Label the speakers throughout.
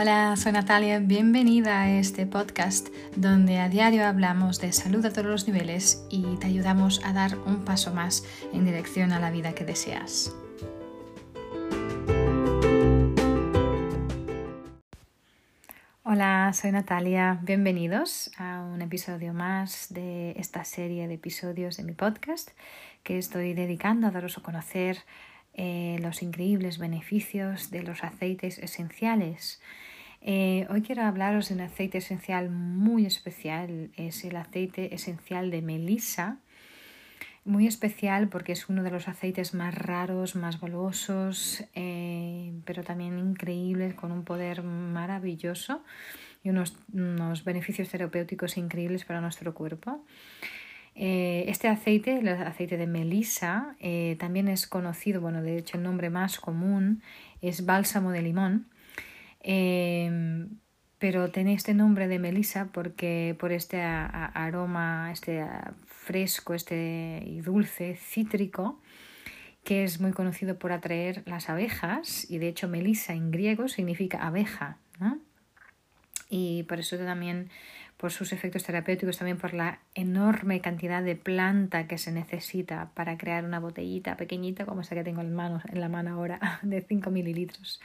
Speaker 1: Hola, soy Natalia, bienvenida a este podcast donde a diario hablamos de salud a todos los niveles y te ayudamos a dar un paso más en dirección a la vida que deseas. Hola, soy Natalia, bienvenidos a un episodio más de esta serie de episodios de mi podcast que estoy dedicando a daros a conocer eh, los increíbles beneficios de los aceites esenciales. Eh, hoy quiero hablaros de un aceite esencial muy especial, es el aceite esencial de melisa. Muy especial porque es uno de los aceites más raros, más valuosos, eh, pero también increíbles, con un poder maravilloso y unos, unos beneficios terapéuticos increíbles para nuestro cuerpo. Eh, este aceite, el aceite de melisa, eh, también es conocido, bueno, de hecho el nombre más común es bálsamo de limón, em, pero tiene este nombre de melisa porque por este aroma, este fresco, este y dulce, cítrico, que es muy conocido por atraer las abejas, y de hecho melisa en griego significa abeja, y por eso también por sus efectos terapéuticos, también por la enorme cantidad de planta que se necesita para crear una botellita pequeñita como esta que tengo en, en la mano ahora, de 5 mililitros.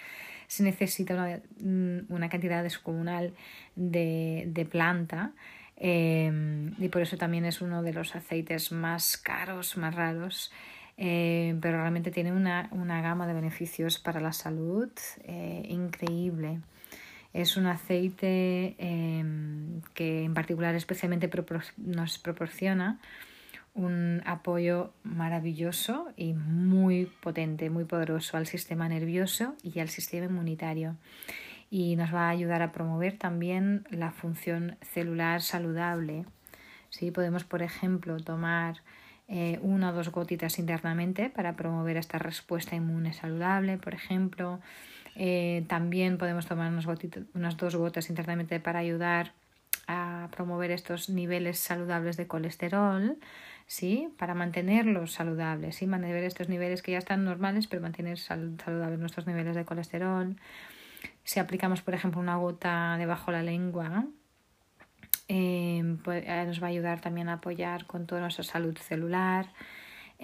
Speaker 1: Se necesita una, mm, una cantidad descomunal de, de planta eh, y por eso también es uno de los aceites más caros, más raros. Eh, pero realmente tiene una, una, gama de beneficios para la salud eh, increíble. Es un aceite em, que en particular especialmente nos proporciona un apoyo maravilloso y muy potente, muy poderoso al sistema nervioso y al sistema inmunitario. Y nos va a ayudar a promover también la función celular saludable. ¿Sí? Podemos, por ejemplo, tomar eh, una o dos gotitas internamente para promover esta respuesta inmune saludable, por ejemplo. Eh, también podemos tomar unas, unas dos gotas internamente para ayudar a promover estos niveles saludables de colesterol, ¿sí? Para mantenerlos saludables, ¿sí? Mantener estos niveles que ya están normales, pero mantener saludables nuestros niveles de colesterol. Si aplicamos, por ejemplo, una gota debajo de la lengua, eh, pues, eh, nos va a ayudar también a apoyar con toda nuestra salud celular.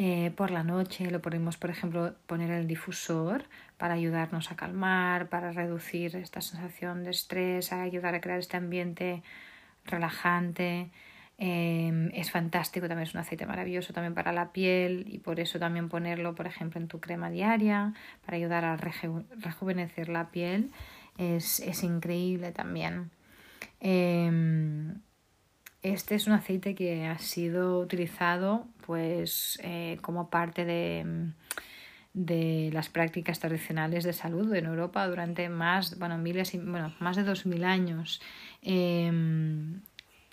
Speaker 1: Eh, por la noche lo podemos, por ejemplo, poner el difusor para ayudarnos a calmar, para reducir esta sensación de estrés, ayudar a crear este ambiente relajante. Em, es fantástico, también es un aceite maravilloso también para la piel y por eso también ponerlo, por ejemplo, en tu crema diaria para ayudar a rejuvenecer la piel es, es increíble también. Em, este es un aceite que ha sido utilizado pues eh, como parte de, de, las prácticas tradicionales de salud en Europa durante más, bueno, miles y, bueno, más de 2000 años. Em,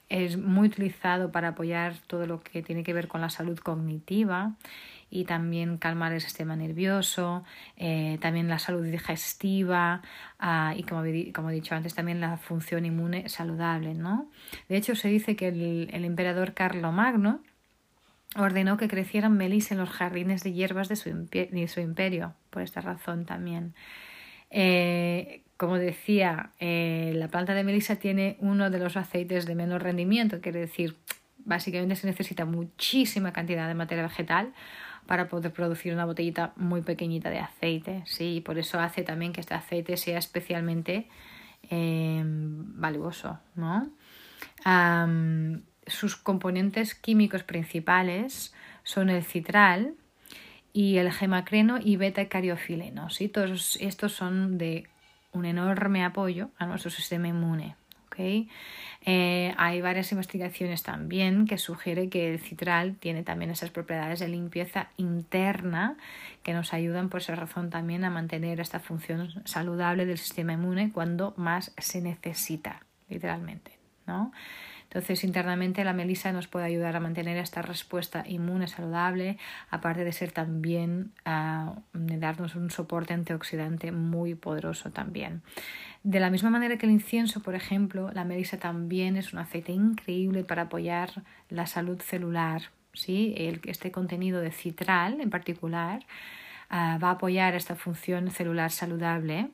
Speaker 1: es muy utilizado para apoyar todo lo que tiene que ver con la salud cognitiva y también calmar el sistema nervioso, eh, también la salud digestiva ah, y como, como, he dicho antes también la función inmune saludable. ¿no? De hecho se dice que el, emperador Carlomagno ordenó que crecieran melis en los jardines de hierbas de su, de su imperio, por esta razón también. Eh, como decía, eh, la planta de melisa tiene uno de los aceites de menor rendimiento, quiere decir, básicamente se necesita muchísima cantidad de materia vegetal para poder producir una botellita muy pequeñita de aceite, sí, por eso hace también que este aceite sea especialmente eh, valioso, ¿no? sus componentes químicos principales son el citral y el gemacreno y beta-cariofileno, ¿sí? Todos estos son de un enorme apoyo a nuestro sistema inmune. Eh, hay varias investigaciones también que sugieren que el citral tiene también esas propiedades de limpieza interna que nos ayudan por esa razón también a mantener esta función saludable del sistema inmune cuando más se necesita, literalmente. ¿no? Entonces, internamente la melisa nos puede ayudar a mantener esta respuesta inmune saludable, aparte de ser también, de darnos un soporte antioxidante muy poderoso también. De la misma manera que el incienso, por ejemplo, la melisa también es un aceite increíble para apoyar la salud celular. ¿sí? Este contenido de citral en particular ah, va a apoyar esta función celular saludable,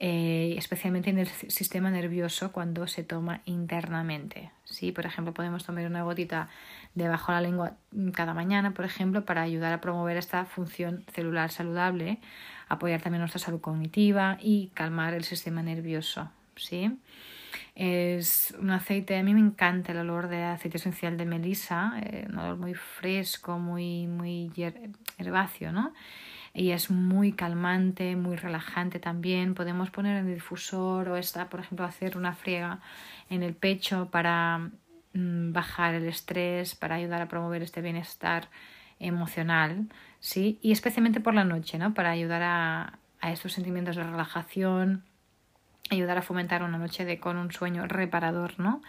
Speaker 1: eh, especialmente en el sistema nervioso cuando se toma internamente. ¿sí? Por ejemplo, podemos tomar una gotita debajo de la lengua cada mañana, por ejemplo, para ayudar a promover esta función celular saludable, apoyar también nuestra salud cognitiva y calmar el sistema nervioso. ¿sí? Es un aceite, a mí me encanta el olor de aceite esencial de melisa, eh, un olor muy fresco, muy, muy herbáceo, ¿no? Y es muy calmante, muy relajante también. Podemos poner en el difusor o esta, por ejemplo, hacer una friega en el pecho para mm, bajar el estrés, para ayudar a promover este bienestar emocional, ¿sí? Y especialmente por la noche, ¿no? Para ayudar a, a estos sentimientos de relajación, ayudar a fomentar una noche de, con un sueño reparador, ¿no?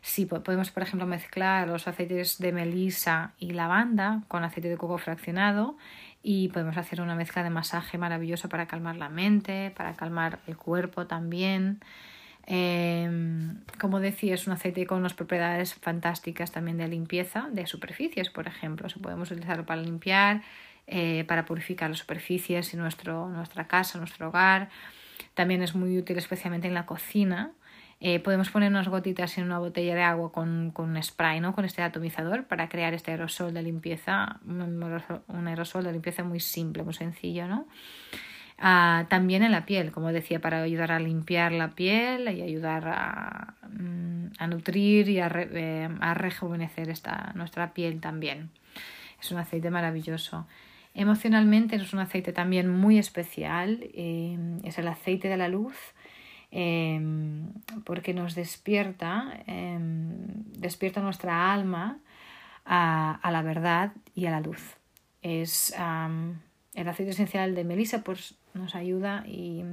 Speaker 1: Si podemos, por ejemplo, mezclar los aceites de melisa y lavanda con aceite de coco fraccionado y podemos hacer una mezcla de masaje maravilloso para calmar la mente, para calmar el cuerpo también. Em, como decía, es un aceite con unas propiedades fantásticas también de limpieza de superficies, por ejemplo. Si podemos utilizarlo para limpiar, eh, para purificar las superficies en nuestro, nuestra casa, nuestro hogar. También es muy útil especialmente en la cocina. Eh, podemos poner unas gotitas en una botella de agua con, con, un spray, ¿no? con este atomizador para crear este aerosol de limpieza, un aerosol de limpieza muy simple, muy sencillo. ¿no? Ah, también en la piel, como decía, para ayudar a limpiar la piel y ayudar a, mm, nutrir y a, eh, a rejuvenecer esta, nuestra piel también. Es un aceite maravilloso. Emocionalmente es un aceite también muy especial, eh, es el aceite de la luz, eh, porque nos despierta, eh, despierta nuestra alma a, la verdad y a la luz. Es el aceite esencial de Melissa, pues nos ayuda y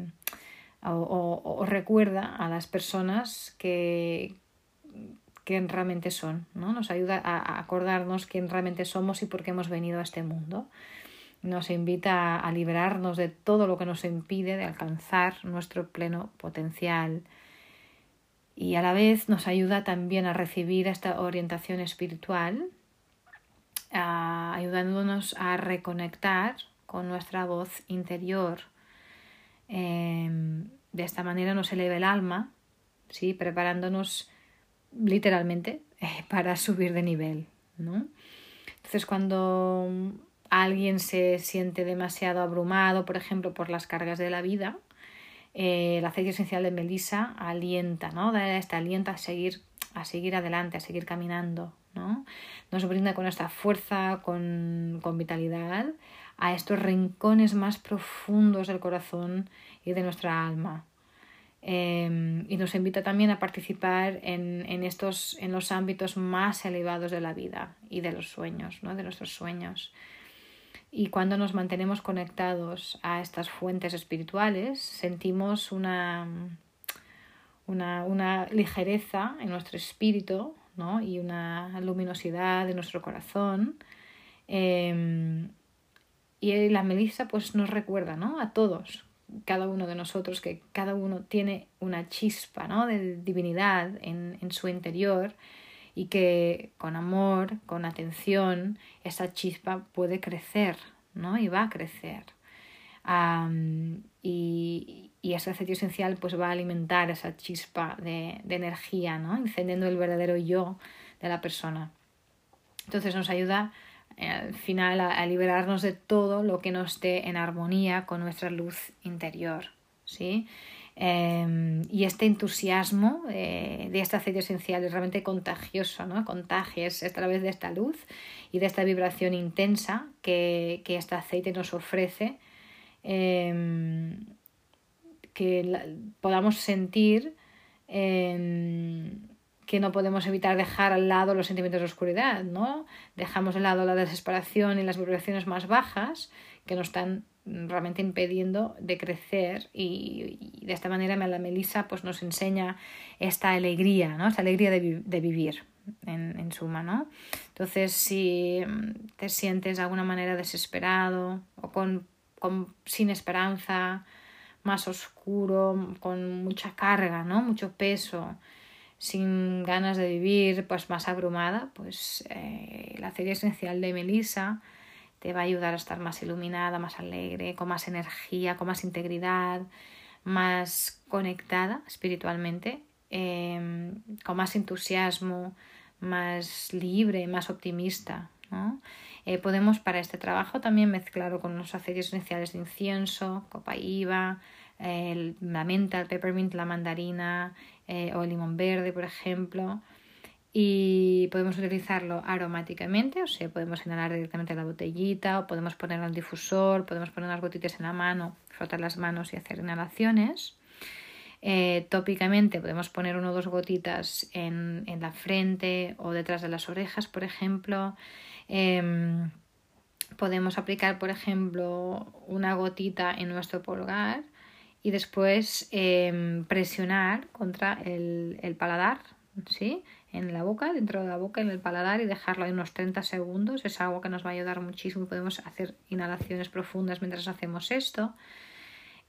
Speaker 1: o, o, recuerda a las personas que, quién realmente son, ¿no? Nos ayuda a acordarnos quién realmente somos y por qué hemos venido a este mundo nos invita a liberarnos de todo lo que nos impide de alcanzar nuestro pleno potencial y a la vez nos ayuda también a recibir esta orientación espiritual, ayudándonos a reconectar con nuestra voz interior. Em, de esta manera nos eleva el alma, ¿sí? preparándonos literalmente eh, para subir de nivel. Entonces cuando alguien se siente demasiado abrumado, por ejemplo, por las cargas de la vida, eh, el aceite esencial de melisa alienta, ¿no? Da esta alienta a seguir, a seguir adelante, a seguir caminando, ¿no? Nos brinda con esta fuerza, con, con vitalidad a estos rincones más profundos del corazón y de nuestra alma. Eh, y nos invita también a participar en, en, estos, en los ámbitos más elevados de la vida y de los sueños, ¿no? de nuestros sueños. Y cuando nos mantenemos conectados a estas fuentes espirituales, sentimos una, una, una ligereza en nuestro espíritu ¿no? y una luminosidad en nuestro corazón. Eh, y la melissa pues nos recuerda ¿no? a todos, cada uno de nosotros, que cada uno tiene una chispa ¿no? de divinidad en, en su interior y que con amor, con atención, esa chispa puede crecer, ¿no? Y va a crecer. y, y, ese aceite esencial pues va a alimentar esa chispa de, energía, ¿no? Encendiendo el verdadero yo de la persona. Entonces nos ayuda eh, al final a, a, liberarnos de todo lo que no esté en armonía con nuestra luz interior, ¿sí? Eh, y este entusiasmo eh, de este aceite esencial es realmente contagioso, ¿no? Contagias a través de esta luz y de esta vibración intensa que, que este aceite nos ofrece, eh, que podamos sentir em, que no podemos evitar dejar al lado los sentimientos de oscuridad, ¿no? Dejamos de lado la desesperación y las vibraciones más bajas que nos están realmente impidiendo de crecer y, de esta manera la Melissa pues nos enseña esta alegría, ¿no? esta alegría de, de vivir en, en, suma, ¿no? Entonces si te sientes de alguna manera desesperado o con, con, sin esperanza, más oscuro, con mucha carga, ¿no? mucho peso, sin ganas de vivir, pues más abrumada, pues eh, la serie esencial de Melissa te va a ayudar a estar más iluminada, más alegre, con más energía, con más integridad, más conectada espiritualmente, em, con más entusiasmo, más libre, más optimista. Eh, podemos para este trabajo también mezclarlo con los aceites esenciales de incienso, copaíba, la menta, el peppermint, la mandarina eh, o el limón verde, por ejemplo. Y podemos utilizarlo aromáticamente, o sea, podemos inhalar directamente la botellita o podemos ponerlo al difusor, podemos poner unas gotitas en la mano, frotar las manos y hacer inhalaciones. Eh, tópicamente podemos poner uno o dos gotitas en, en, la frente o detrás de las orejas, por ejemplo. Em, podemos aplicar, por ejemplo, una gotita en nuestro pulgar y después em, presionar contra el, el, paladar, ¿sí? En la boca, dentro de la boca, en el paladar y dejarlo ahí unos 30 segundos. Es algo que nos va a ayudar muchísimo. Podemos hacer inhalaciones profundas mientras hacemos esto.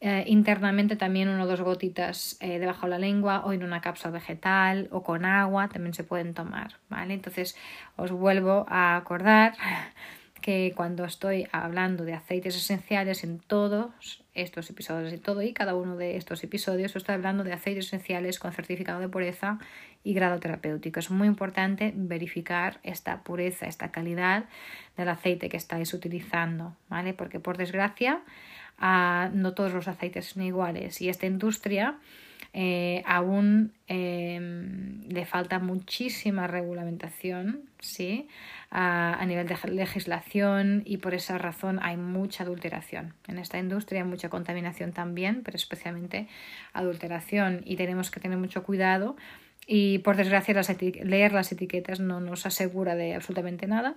Speaker 1: Eh, internamente también una o dos gotitas eh, debajo de la lengua o en una cápsula vegetal o con agua también se pueden tomar, ¿vale? Entonces os vuelvo a acordar que cuando estoy hablando de aceites esenciales en todos estos episodios y todo y cada uno de estos episodios estoy hablando de aceites esenciales con certificado de pureza y grado terapéutico. Es muy importante verificar esta pureza, esta calidad del aceite que estáis utilizando, ¿vale? Porque por desgracia no todos los aceites son iguales y esta industria eh, aún em, le falta muchísima regulamentación ¿sí? a, nivel de legislación y por esa razón hay mucha adulteración. En esta industria hay mucha contaminación también, pero especialmente adulteración y tenemos que tener mucho cuidado y por desgracia leer las etiquetas no nos asegura de absolutamente nada,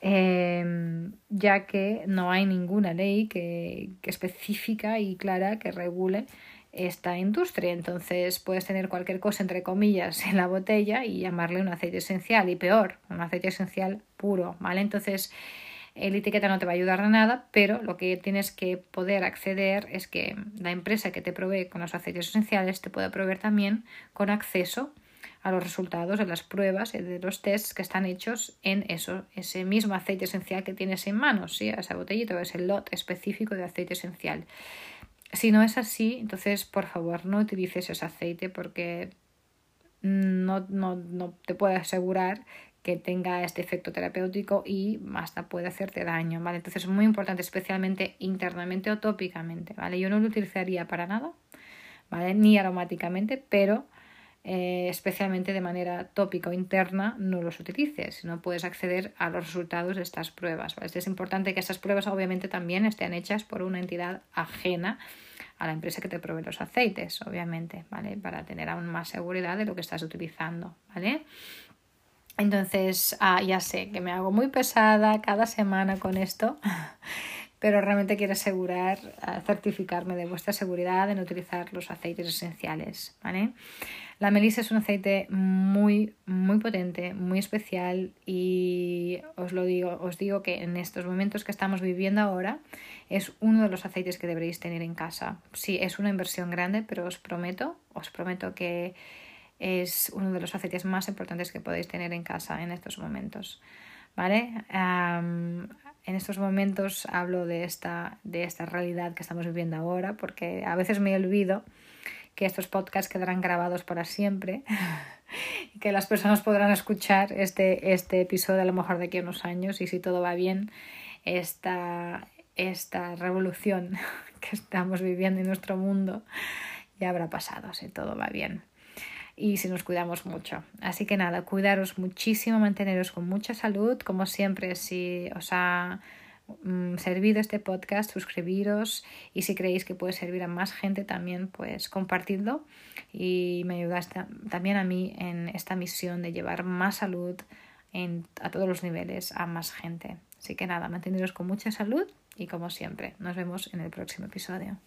Speaker 1: em, ya que no hay ninguna ley que, que específica y clara que regule esta industria. Entonces puedes tener cualquier cosa entre comillas en la botella y llamarle un aceite esencial y peor, un aceite esencial puro, ¿vale? Entonces el etiqueta no te va a ayudar a nada, pero lo que tienes que poder acceder es que la empresa que te provee con los aceites esenciales te pueda proveer también con acceso a los resultados de las pruebas de los tests que están hechos en ese mismo aceite esencial que tienes en manos, ¿sí? esa botellita o ese lot específico de aceite esencial. Si no es así, entonces por favor no utilices ese aceite porque no, no, no te puedo asegurar que tenga este efecto terapéutico y hasta puede hacerte daño, ¿vale? Entonces es muy importante, especialmente internamente o tópicamente, ¿vale? Yo no lo utilizaría para nada, ¿vale? Ni aromáticamente, pero eh, especialmente de manera tópica o interna, no los utilices. No puedes acceder a los resultados de estas pruebas. Es importante que estas pruebas obviamente también estén hechas por una entidad ajena a la empresa que te provee los aceites, obviamente, ¿vale? Para tener aún más seguridad de lo que estás utilizando, ¿vale? Entonces, ah, ya sé que me hago muy pesada cada semana con esto, pero realmente quiero asegurar, ah, certificarme de vuestra seguridad en utilizar los aceites esenciales, ¿vale? La melisa es un aceite muy, muy potente, muy especial y os lo digo, os digo que en estos momentos que estamos viviendo ahora es uno de los aceites que deberéis tener en casa. Sí, es una inversión grande, pero os prometo, os prometo que es uno de los aceites más importantes que podéis tener en casa en estos momentos. ¿Vale? En estos momentos hablo de esta, de esta realidad que estamos viviendo ahora porque a veces me olvido que estos podcasts quedarán grabados para siempre y que las personas podrán escuchar este, este episodio a lo mejor de aquí a unos años y si todo va bien, esta, esta revolución que estamos viviendo en nuestro mundo ya habrá pasado, si todo va bien y si nos cuidamos mucho. Así que nada, cuidaros muchísimo, manteneros con mucha salud, como siempre, si os ha Mm, servido este podcast, suscribiros y si creéis que puede servir a más gente también, pues compartidlo y me ayudáis también a mí en esta misión de llevar más salud en, a todos los niveles a más gente. Así que nada, manteneros con mucha salud y como siempre, nos vemos en el próximo episodio.